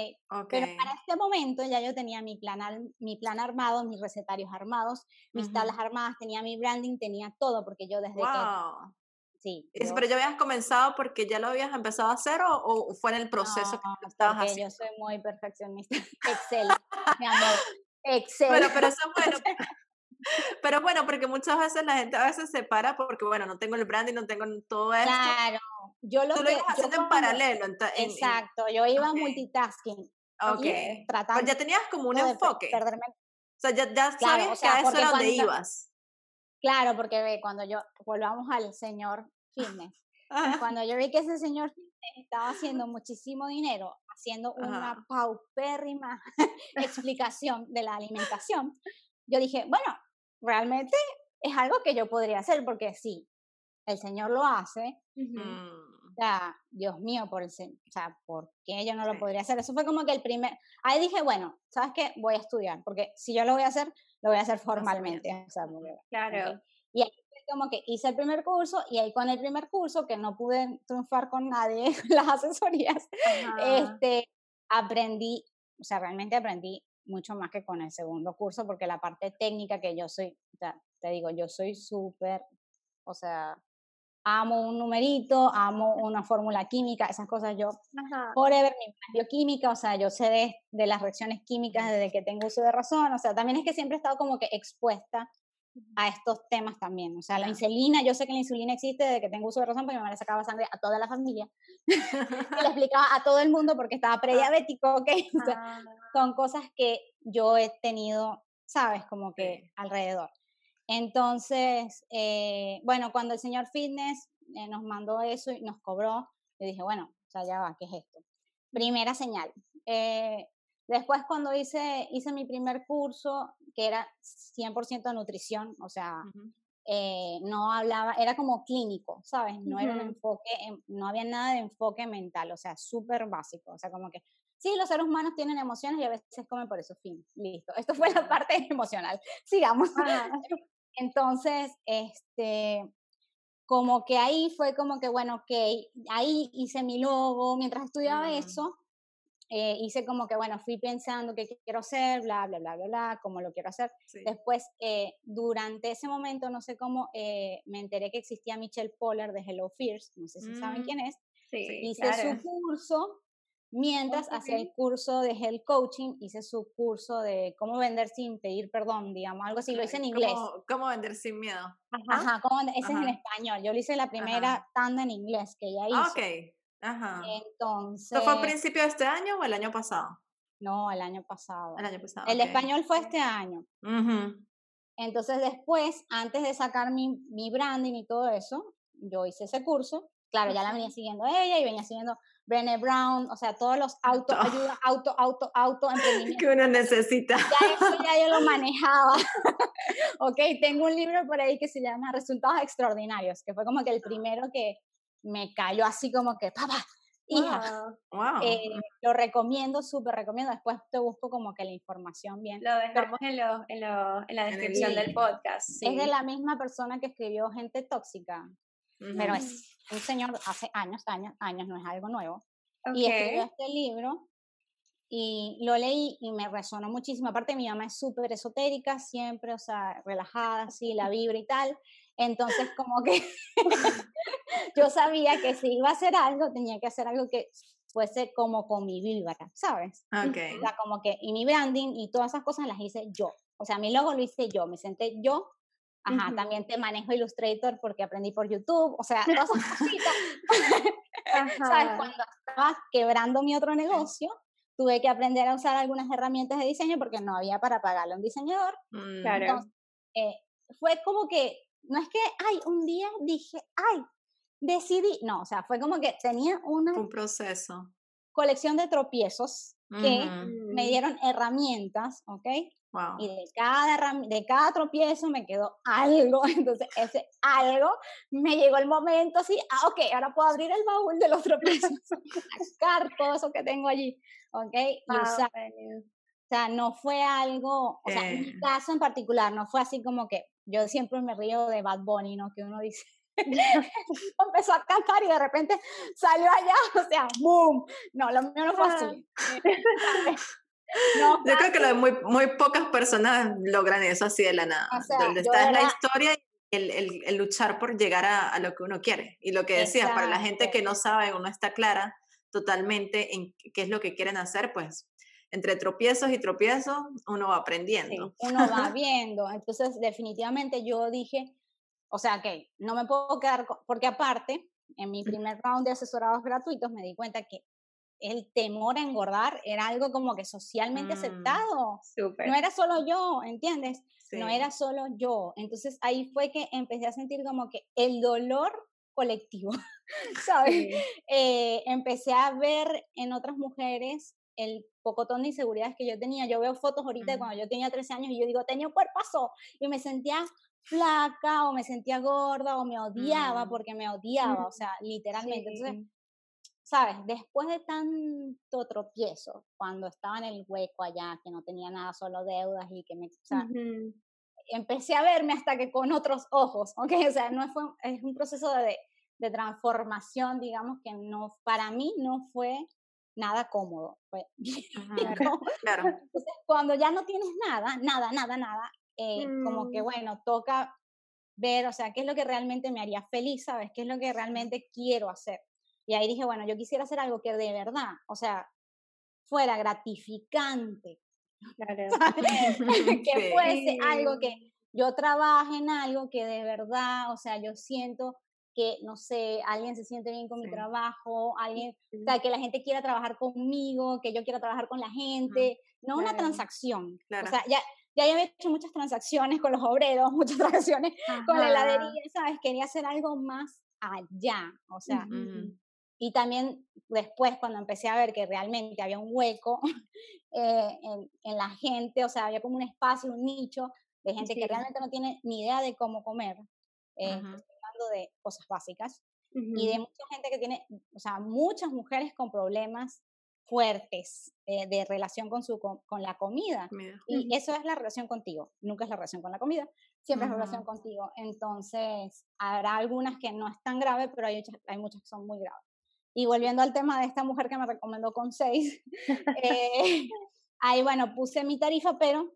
Pero para este momento ya yo tenía mi plan, mi plan armado, mis recetarios armados, mis tablas armadas, tenía mi branding, tenía todo, porque yo desde wow. que... Sí. Pero ya habías comenzado porque ya lo habías empezado a hacer o, fue en el proceso que lo estabas haciendo? Yo soy muy perfeccionista. Excel, mi amor. Excel. Bueno, pero eso es bueno. Pero bueno, porque muchas veces la gente a veces se para porque, bueno, no tengo el branding, no tengo todo esto. Claro, yo lo Tú lo ibas haciendo en paralelo. exacto, yo iba multitasking. Ok. Tratando Pero ya tenías como un enfoque. O sea, ya, ya sabes que a eso era donde ibas. Claro, porque ve, cuando yo, volvamos al señor fitness, cuando yo vi que ese señor estaba haciendo muchísimo dinero haciendo una paupérrima explicación de la alimentación, yo dije, bueno, realmente es algo que yo podría hacer, porque sí, el Señor lo hace. O sea, Dios mío, por el, o sea, ¿por qué yo no lo podría hacer? Eso fue como que el primer, ahí dije, bueno, ¿sabes qué? Voy a estudiar, porque si yo lo voy a hacer, lo voy a hacer formalmente. O sea, claro. Y ahí como que hice el primer curso y ahí con el primer curso, que no pude triunfar con nadie las asesorías, este, aprendí, o sea, realmente aprendí mucho más que con el segundo curso, porque la parte técnica que yo soy, te digo, yo soy súper, o sea, amo un numerito, amo una fórmula química, esas cosas yo, forever, mi bioquímica, o sea, yo sé de, de, las reacciones químicas desde que tengo uso de razón, o sea, también es que siempre he estado como que expuesta a estos temas también. O sea, la insulina, yo sé que la insulina existe desde que tengo uso de razón porque mi madre sacaba sangre a toda la familia. y le explicaba a todo el mundo porque estaba ah. prediabético, ¿ok? Ah. son cosas que yo he tenido, ¿sabes? Como que alrededor. Entonces, eh, bueno, cuando el señor Fitness eh, nos mandó eso y nos cobró, le dije, bueno, o sea, ya va, ¿qué es esto? Primera señal. Eh, después, cuando hice, hice mi primer curso, que era 100% nutrición, o sea, eh, no hablaba, era como clínico, ¿sabes? No era un enfoque, no había nada de enfoque mental, o sea, súper básico, o sea, como que sí, los seres humanos tienen emociones y a veces comen por eso, fin, listo. Esto fue la parte emocional, sigamos. Entonces, este, como que ahí fue como que, bueno, ok, ahí hice mi logo, mientras estudiaba eso, eh, hice como que, bueno, fui pensando qué quiero hacer, bla, bla, bla, bla, bla, cómo lo quiero hacer. Después, eh, durante ese momento, no sé cómo, eh, me enteré que existía Michelle Poller de Hello Fears, no sé si saben mm, quién es. hice su curso, mientras hacía el curso de Health Coaching, hice su curso de cómo vender sin pedir perdón, digamos, algo así, lo hice en inglés. ¿Cómo, vender sin miedo? Ajá, ese es en español. Yo lo hice la primera tanda en inglés que ella hizo. ok. Ajá. Entonces. ¿Esto fue a principio de este año o el año pasado? No, el año pasado. El año pasado. El español fue este año. Entonces, después, antes de sacar mi, mi branding y todo eso, yo hice ese curso. Claro, ya la venía siguiendo ella y venía siguiendo Brené Brown, o sea, todos los auto, ayuda, auto, auto, auto, emprendimiento. Que uno necesita. Ya eso ya yo lo manejaba. ok, tengo un libro por ahí que se llama Resultados Extraordinarios, que fue como que el primero que, me cayó así como que, papá, hija. Eh, lo recomiendo, súper recomiendo. Después te busco como que la información bien. Lo dejamos en, lo, en, lo, en, la descripción del podcast. Es de la misma persona que escribió Gente Tóxica, pero es un señor hace años, años, años, no es algo nuevo. Y escribió este libro y lo leí y me resonó muchísimo. Aparte, mi mamá es súper esotérica, siempre, o sea, relajada, así, la vibra y tal. Entonces, como que yo sabía que si iba a hacer algo, tenía que hacer algo que fuese como con mi vibra, ¿sabes? Okay. O sea, como que, y mi branding y todas esas cosas las hice yo. O sea, mi logo lo hice yo, me senté yo. Ajá, también te manejo Illustrator porque aprendí por YouTube, o sea, todas esas cositas. ¿Sabes? Cuando estaba quebrando mi otro negocio, tuve que aprender a usar algunas herramientas de diseño porque no había para pagarle a un diseñador. Mm. Claro. Entonces, eh, fue como que no es que, ay, un día dije, ay, decidí, no, o sea, fue como que tenía una... Un proceso. Colección de tropiezos que me dieron herramientas, ¿ok? Y de cada, de cada tropiezo me quedó algo. Entonces, ese algo me llegó el momento así, ah, ok, ahora puedo abrir el baúl de los tropiezos, sacar todo eso que tengo allí, ok, y usar. O sea, no fue algo, o sea, en mi eh. caso en particular, no fue así como que yo siempre me río de Bad Bunny, ¿no? Que uno dice, empezó a cantar y de repente salió allá, o sea, ¡boom! No, lo mío no fue así. No, yo creo que muy, muy pocas personas logran eso así de la nada. donde está la historia y el, el, el, luchar por llegar a, a, lo que uno quiere. Y lo que decías, para la gente que no sabe o no está clara totalmente en qué es lo que quieren hacer, pues entre tropiezos y tropiezos uno va aprendiendo. uno va viendo. Entonces, definitivamente yo dije, o sea, que no me puedo quedar, porque aparte, en mi primer round de asesorados gratuitos me di cuenta que el temor a engordar era algo como que socialmente mm, aceptado. No era solo yo, ¿entiendes? No era solo yo. Entonces ahí fue que empecé a sentir como que el dolor colectivo, ¿sabes? Eh, empecé a ver en otras mujeres el pocotón de inseguridades que yo tenía. Yo veo fotos ahorita de cuando yo tenía 13 años y yo digo, tenía un cuerpazo y me sentía flaca o me sentía gorda o me odiaba mm. porque me odiaba, o sea, literalmente. Entonces, sabes, después de tanto tropiezo, cuando estaba en el hueco allá, que no tenía nada, solo deudas y que me... O empecé a verme hasta que con otros ojos, ¿ok? O sea, no fue, es un proceso de, de transformación, digamos, que no, para mí no fue nada cómodo. Fue claro. Entonces, cuando ya no tienes nada, nada, nada, nada, eh, como que, mm. bueno, toca ver, o sea, qué es lo que realmente me haría feliz, ¿sabes? ¿Qué es lo que realmente quiero hacer? Y ahí dije, bueno, yo quisiera hacer algo que de verdad, o sea, fuera gratificante. que fuese algo que yo trabaje en algo que de verdad, o sea, yo siento que, no sé, alguien se siente bien con mi trabajo, alguien, o sea, que la gente quiera trabajar conmigo, que yo quiera trabajar con la gente, no una transacción. O sea, ya, ya había hecho muchas transacciones con los obreros, muchas transacciones con la heladería, ¿sabes? Quería hacer algo más allá, o sea, y también después cuando empecé a ver que realmente había un hueco eh, en, en, la gente, o sea, había como un espacio, un nicho de gente que realmente no tiene ni idea de cómo comer, eh, hablando de cosas básicas, y de mucha gente que tiene, o sea, muchas mujeres con problemas fuertes eh, de relación con, su, con, la comida. Y eso es la relación contigo, nunca es la relación con la comida, siempre es la relación contigo. Entonces, habrá algunas que no es tan grave, pero hay, hay muchas que son muy graves. Y volviendo al tema de esta mujer que me recomendó con seis, eh, ahí bueno, puse mi tarifa, pero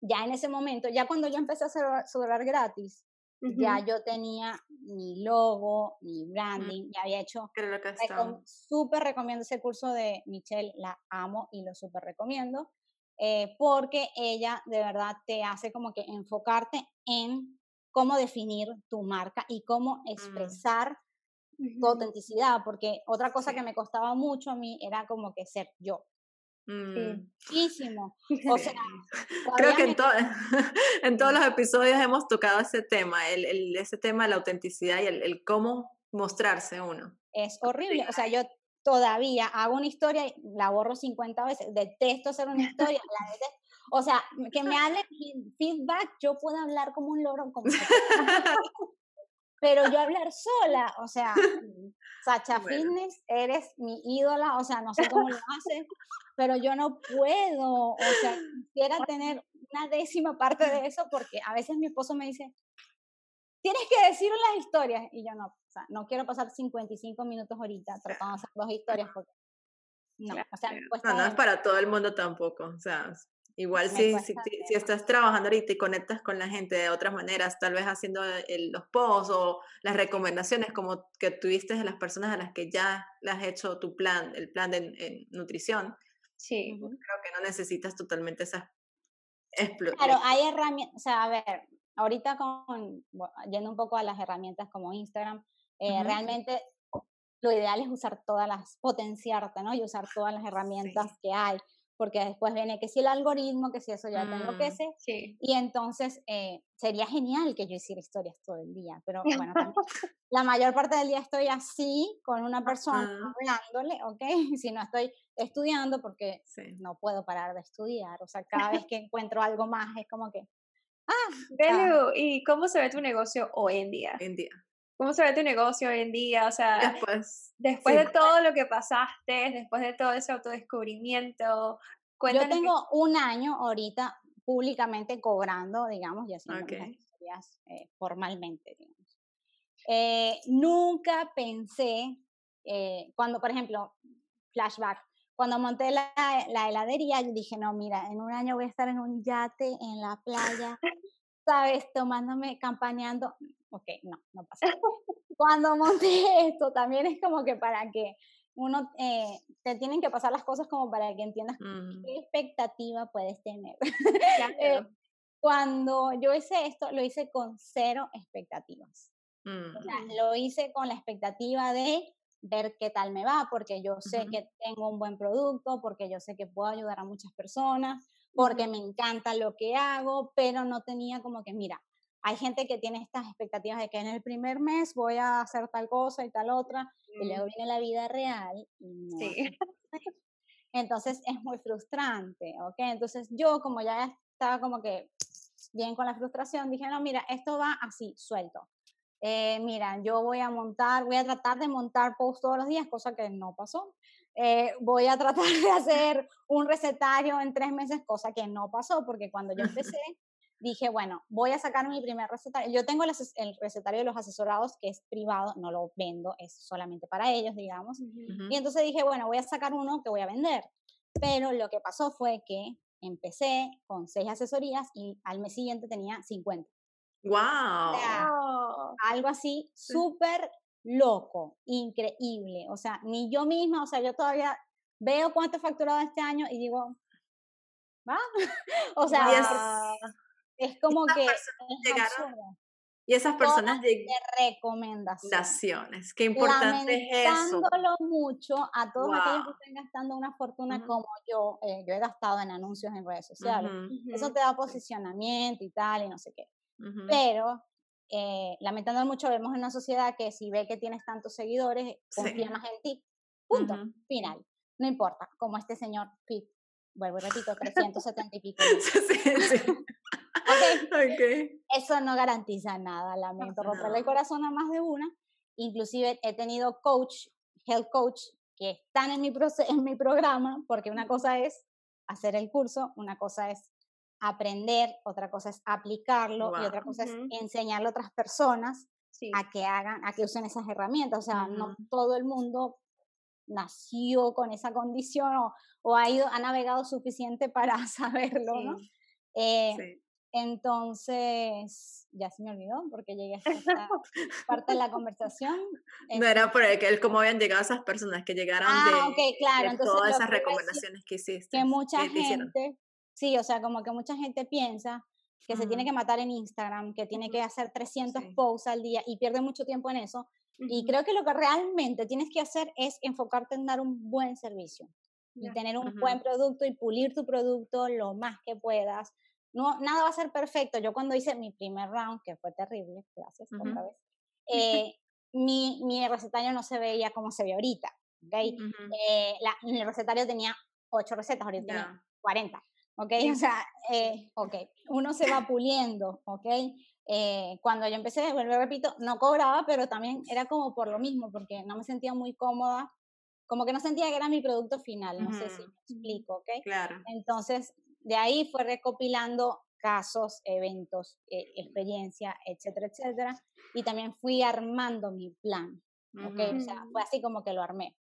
ya en ese momento, ya cuando yo empecé a hacer ya yo tenía mi logo, mi branding, ya había hecho. Súper recomiendo ese curso de Michelle, la amo y lo súper recomiendo, eh, porque ella de verdad te hace como que enfocarte en cómo definir tu marca y cómo mm. expresar tu autenticidad, porque otra cosa que me costaba mucho a mí era como que ser yo. Mm. Muchísimo. O sea, creo que en, en, todos los episodios hemos tocado ese tema, el, el ese tema de la autenticidad y el, el, cómo mostrarse uno. Es horrible. O sea, yo todavía hago una historia y la borro 50 veces. Detesto hacer una historia. O sea, que me hable feedback, yo puedo hablar como un loro. Como pero yo hablar sola, o sea, Sacha Fitness, eres mi ídola, o sea, no sé cómo lo haces, pero yo no puedo, o sea, quisiera tener una décima parte de eso porque a veces mi esposo me dice, tienes que decir las historias, y yo no, o sea, no quiero pasar 55 minutos ahorita tratando de hacer dos historias porque no, o sea, no, no es para todo el mundo tampoco, o sea, Igual si, si, si, estás trabajando ahorita y conectas con la gente de otras maneras, tal vez haciendo los posts o las recomendaciones como que tuviste de las personas a las que ya le has hecho tu plan, el plan de nutrición. Sí. Creo que no necesitas totalmente esas explosiones. Claro, hay herramientas, o sea, a ver, ahorita con, yendo un poco a las herramientas como Instagram, eh, realmente lo ideal es usar todas las, potenciarte, ¿no? Y usar todas las herramientas que hay porque después viene que si el algoritmo, que si eso ya tengo que sé. Sí. Y entonces eh, sería genial que yo hiciera historias todo el día, pero bueno, la mayor parte del día estoy así con una persona hablándole, ¿ok? Si no estoy estudiando porque no puedo parar de estudiar, o sea, cada vez que encuentro algo más es como que, ah, Belu, ¿y cómo se ve tu negocio hoy en día? Hoy en día. ¿Cómo se ve tu negocio hoy en día? O sea, después, después de todo lo que pasaste, después de todo ese autodescubrimiento, Yo tengo un año ahorita públicamente cobrando, digamos, y haciendo historias eh, formalmente, digamos. Eh, nunca pensé, eh, cuando, por ejemplo, flashback, cuando monté la, la heladería, yo dije, no, mira, en un año voy a estar en un yate en la playa, ¿sabes? Tomándome, campañando ok, no, no pasa. Cuando monté esto, también es como que para que uno, eh, te tienen que pasar las cosas como para que entiendas mm. qué expectativa puedes tener. Eh, cuando yo hice esto, lo hice con cero expectativas. Mm. lo hice con la expectativa de ver qué tal me va, porque yo sé que tengo un buen producto, porque yo sé que puedo ayudar a muchas personas, porque me encanta lo que hago, pero no tenía como que, mira, hay gente que tiene estas expectativas de que en el primer mes voy a hacer tal cosa y tal otra, y luego viene la vida real. sí. Entonces es muy frustrante, ¿ok? Entonces yo como ya estaba como que bien con la frustración, dije, no, mira, esto va así, suelto. Eh, mira, yo voy a montar, voy a tratar de montar posts todos los días, cosa que no pasó. Eh, voy a tratar de hacer un recetario en tres meses, cosa que no pasó, porque cuando yo empecé, dije, bueno, voy a sacar mi primer recetario. Yo tengo el, recetario de los asesorados que es privado, no lo vendo, es solamente para ellos, digamos. Y entonces dije, bueno, voy a sacar uno que voy a vender. Pero lo que pasó fue que empecé con seis asesorías y al mes siguiente tenía 50. ¡Wow! algo así súper loco, increíble. O sea, ni yo misma, o sea, yo todavía veo cuánto he facturado este año y digo, ¿va? o sea, es como que... y esas personas de recomendaciones. Qué importante es eso. mucho a todos aquellos que están gastando una fortuna como yo. Eh, yo he gastado en anuncios en redes sociales. Eso te da posicionamiento y tal, y no sé qué. Pero, eh, lamentando mucho, vemos en una sociedad que si ve que tienes tantos seguidores, confía más en ti. Punto. Final. No importa, como este señor Pete. Vuelvo y repito, 370 y pico. sí, sí. Okay. Eso no garantiza nada, lamento romperle el corazón a más de una. Inclusive he tenido coach, health coach, que están en mi, en mi programa, porque una cosa es hacer el curso, una cosa es aprender, otra cosa es aplicarlo y otra cosa es enseñarle a otras personas a que hagan, a que usen esas herramientas. O sea, no todo el mundo nació con esa condición o, ha, ido, ha navegado suficiente para saberlo, ¿no? Eh, entonces, ya se me olvidó porque llegué a esta parte de la conversación. No era por el, el cómo habían llegado esas personas que llegaron ah, de, claro. todas esas recomendaciones que hiciste. Que mucha gente, sí, o sea, como que mucha gente piensa que se tiene que matar en Instagram, que tiene que hacer 300 posts al día y pierde mucho tiempo en eso. Y creo que lo que realmente tienes que hacer es enfocarte en dar un buen servicio y tener un buen producto y pulir tu producto lo más que puedas no, nada va a ser perfecto. Yo cuando hice mi primer round, que fue terrible, gracias otra vez, eh, mi, mi, recetario no se veía como se ve ahorita. ¿okay? Eh, la, el recetario tenía ocho recetas, ahorita tiene 40. ¿ok? O sea, eh, ok, uno se va puliendo, ¿ok? cuando yo empecé, vuelvo repito, no cobraba, pero también era como por lo mismo, porque no me sentía muy cómoda, como que no sentía que era mi producto final, no sé si me explico, ¿ok? Claro. Entonces, de ahí fue recopilando casos, eventos, eh, experiencia, etcétera, etcétera. Y también fui armando mi plan. ¿okay? O sea, fue así como que lo armé.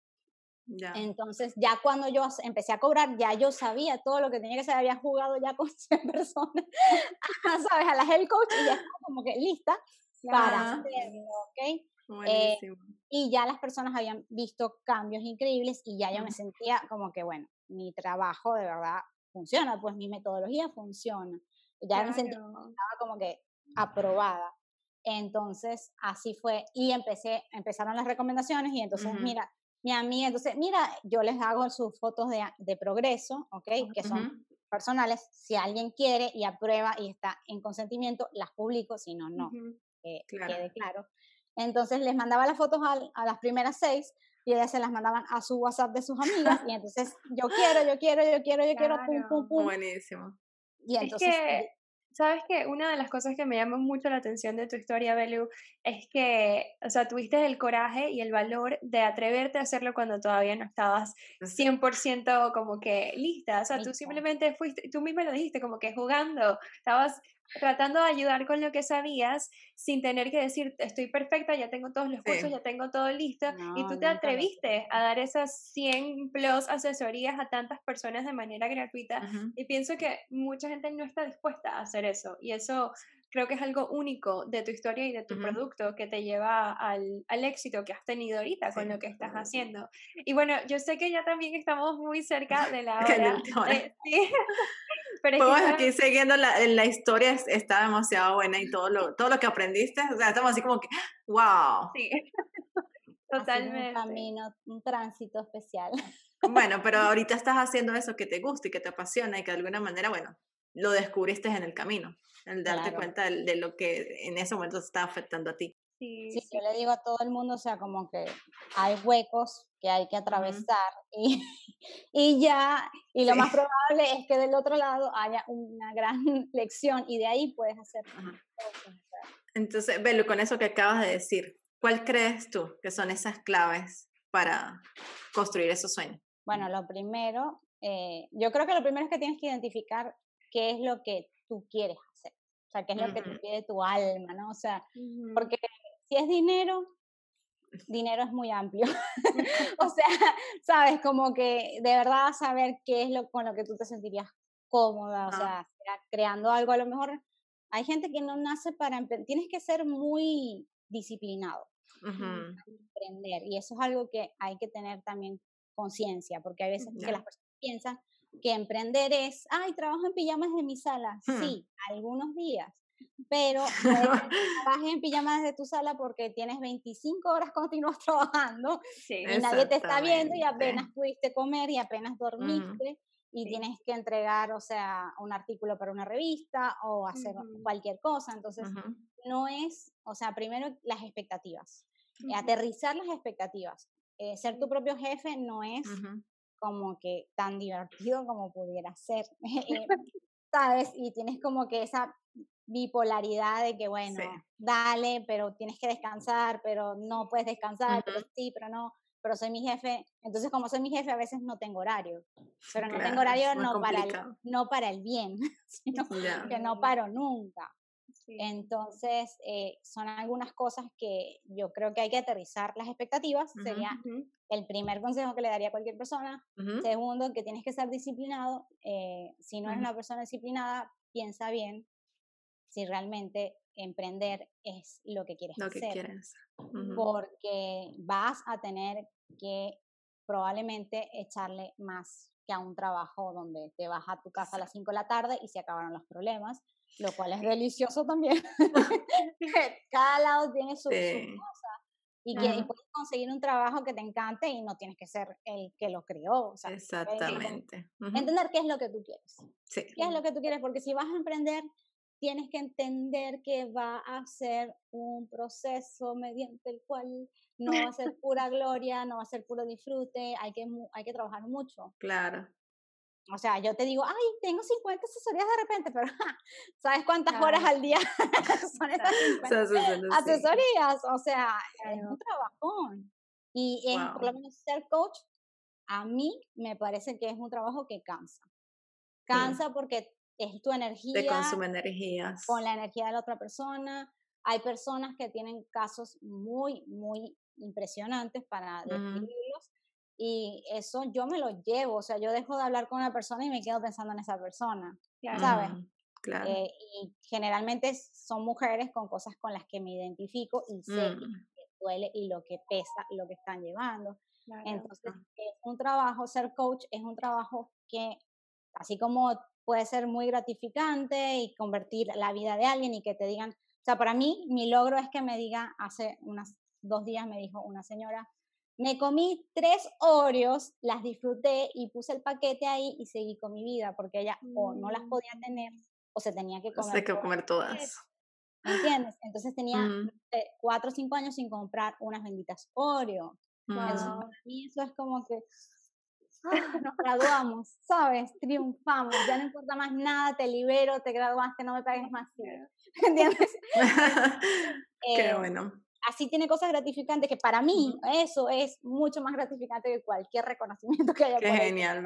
Entonces, ya cuando yo empecé a cobrar, ya yo sabía todo lo que tenía que saber, había jugado ya con 100 personas, ¿sabes? A la health coach y ya estaba como que lista para hacerlo, ¿ok? Eh, y ya las personas habían visto cambios increíbles y ya yo me sentía como que, bueno, mi trabajo de verdad funciona, pues mi metodología funciona. Ya me sentía como que aprobada. Entonces, así fue. Y empecé, empezaron las recomendaciones y entonces, mira, mi amiga, entonces, mira, yo les hago sus fotos de, de progreso, ¿ok? Que son personales. Si alguien quiere y aprueba y está en consentimiento, las publico, si no, no. que quede claro. Entonces les mandaba las fotos a, las primeras seis y ellas se las mandaban a su WhatsApp de sus amigas y entonces yo quiero, yo quiero, yo quiero, yo quiero, pum, pum, pum. Buenísimo. Y entonces Sabes que una de las cosas que me llama mucho la atención de tu historia, Belu, es que, o sea, tuviste el coraje y el valor de atreverte a hacerlo cuando todavía no estabas 100% como que lista. O sea, tú simplemente fuiste, tú misma lo dijiste, como que jugando, estabas tratando de ayudar con lo que sabías sin tener que decir, estoy perfecta, ya tengo todos los cursos, ya tengo todo listo. y tú te atreviste a dar esas 100 plus asesorías a tantas personas de manera gratuita. Y pienso que mucha gente no está dispuesta a hacer eso. Y eso creo que es algo único de tu historia y de tu producto que te lleva al, al, éxito que has tenido ahorita con lo que estás haciendo. Y bueno, yo sé que ya también estamos muy cerca de la hora. Eh, sí. Pero aquí siguiendo la, la, historia está demasiado buena y todo lo, todo lo que aprendiste, o sea, estamos así como que, wow. Sí, totalmente. Un camino, un tránsito especial. Bueno, pero ahorita estás haciendo eso que te gusta y que te apasiona y que de alguna manera, bueno, lo descubriste en el camino, el darte cuenta de, lo que en ese momento está afectando a ti. Sí, yo le digo a todo el mundo, o sea, como que hay huecos que hay que atravesar y, y, ya, y lo más probable es que del otro lado haya una gran lección y de ahí puedes hacer Entonces, Belu, con eso que acabas de decir, ¿cuál crees tú que son esas claves para construir esos sueños? Bueno, lo primero, eh, yo creo que lo primero es que tienes que identificar qué es lo que tú quieres hacer, o sea, qué es lo que te pide tu alma, ¿no? O sea, porque si es dinero, dinero es muy amplio. o sea, sabes, como que de verdad saber qué es lo con lo que tú te sentirías cómoda, o sea, creando algo, a lo mejor hay gente que no nace para emprender, tienes que ser muy disciplinado emprender y eso es algo que hay que tener también conciencia, porque hay veces que las personas piensan que emprender es, ay, trabajo en pijamas de mi sala. Hmm. Sí, algunos días, pero trabajes en pijamas desde tu sala porque tienes 25 horas continuas trabajando y nadie te está viendo y apenas pudiste comer y apenas dormiste. Y tienes que entregar, o sea, un artículo para una revista o hacer cualquier cosa. Entonces, no es, o sea, primero las expectativas. aterrizar las expectativas. Eh, ser tu propio jefe no es como que tan divertido como pudiera ser, eh, ¿sabes? Y tienes como que esa bipolaridad de que, bueno, dale, pero tienes que descansar, pero no puedes descansar, pero sí, pero no, pero soy mi jefe. Entonces, como soy mi jefe, a veces no tengo horario, pero no tengo horario no para, el, no para el bien, sino que no paro nunca. Entonces, eh, son algunas cosas que yo creo que hay que aterrizar las expectativas. Sería el primer consejo que le daría a cualquier persona. Segundo, que tienes que ser disciplinado. Eh, si no eres una persona disciplinada, piensa bien si realmente emprender es lo que quieres hacer. Porque vas a tener que probablemente echarle más que a un trabajo donde te vas a tu casa a las 5 de la tarde y se acabaron los problemas lo cual es delicioso también. Cada lado tiene su, cosa. Y que puedes conseguir un trabajo que te encante y no tienes que ser el que lo creó. O sea, Exactamente. Entender qué es lo que tú quieres. Sí. ¿Qué es lo que tú quieres? Porque si vas a emprender, tienes que entender que va a ser un proceso mediante el cual no va a ser pura gloria, no va a ser puro disfrute, hay que, hay que trabajar mucho. Claro. O sea, yo te digo, ay, tengo 50 asesorías de repente, pero ¿sabes cuántas horas al día son esas 50 asesorías? O sea, es un trabajón. Y es, por lo menos ser coach, a mí me parece que es un trabajo que cansa. Cansa porque es tu energía. Te consume energías. Con la energía de la otra persona. Hay personas que tienen casos muy, muy impresionantes para describirlos y eso yo me lo llevo, o sea, yo dejo de hablar con una persona y me quedo pensando en esa persona, ¿sabes? Claro. Eh, y generalmente son mujeres con cosas con las que me identifico y sé mm. que duele y lo que pesa lo que están llevando. Entonces, es un trabajo, ser coach es un trabajo que, así como puede ser muy gratificante y convertir la vida de alguien y que te digan, o sea, para mí mi logro es que me diga, hace unas dos días me dijo una señora, Me comí tres Oreos, las disfruté y puse el paquete ahí y seguí con mi vida porque ella o no las mm. podía tener o se tenía que comer. Se que comer todas. ¿Me entiendes? Entonces tenía mm. cuatro o cinco años sin comprar unas benditas Oreo. para mí eso es como que ah, nos graduamos, ¿sabes? Triunfamos, ya no importa más nada, te libero, te graduaste, no me pagues más. ¿Entiendes? Qué eh, bueno así tiene cosas gratificantes que para mí eso es mucho más gratificante que cualquier reconocimiento que haya. Qué genial.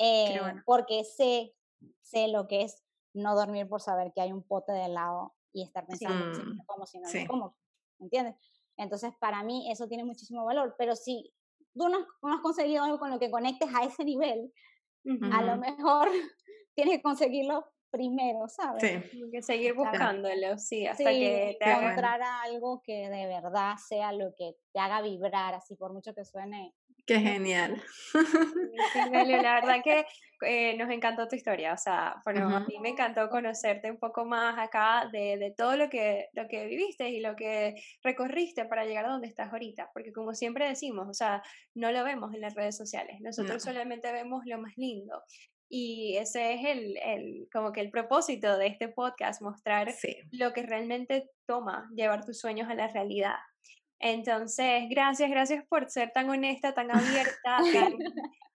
Eh, porque sé, sé lo que es no dormir por saber que hay un pote de helado y estar pensando si mm, como si no sí. como, ¿entiendes? Entonces, para mí eso tiene muchísimo valor, pero si tú no, has conseguido algo con lo que conectes a ese nivel, a lo mejor tienes que conseguirlo primero, ¿sabes? Sí. que seguir buscándolo, sí, hasta que te encontrar algo que de verdad sea lo que te haga vibrar, así por mucho que suene. Qué genial. Sí, la verdad que eh, nos encantó tu historia, o sea, bueno, a mí me encantó conocerte un poco más acá de, de, todo lo que, lo que viviste y lo que recorriste para llegar a donde estás ahorita, porque como siempre decimos, o sea, no lo vemos en las redes sociales, nosotros solamente vemos lo más lindo y ese es el, el, como que el propósito de este podcast, mostrar lo que realmente toma llevar tus sueños a la realidad. Entonces, gracias, gracias por ser tan honesta, tan abierta,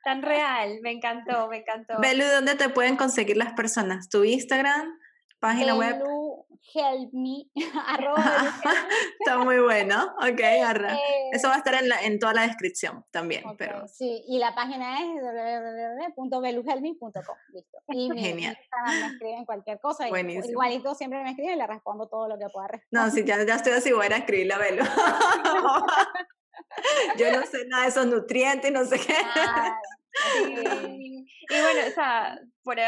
tan, real. Me encantó, me encantó. Belu, ¿dónde te pueden conseguir las personas? ¿Tu Instagram? ¿Página web? help me, Está muy bueno, ok, arra. Eso va a estar en, la, en toda la descripción también. pero... Sí, y la página es www.beluhelme.com, listo. Y mi Genial. me escriben cualquier cosa, Buenísimo. igualito siempre me escriben y le respondo todo lo que pueda responder. No, sí, ya, ya estoy así, voy a escribirle a Belu. Yo no sé nada de esos nutrientes, no sé qué. Y bueno, o sea, por,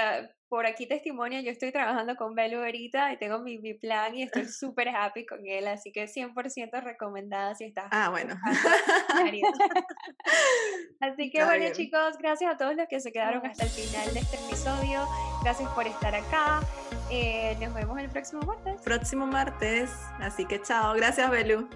por aquí testimonio, yo estoy trabajando con Belu ahorita y tengo mi, mi plan y estoy súper happy con él, así que 100% recomendada si estás. Ah, bueno. así que bueno chicos, gracias a todos los que se quedaron hasta el final de este episodio, gracias por estar acá, eh, nos vemos el próximo martes. Próximo martes, así que chao, gracias Belu.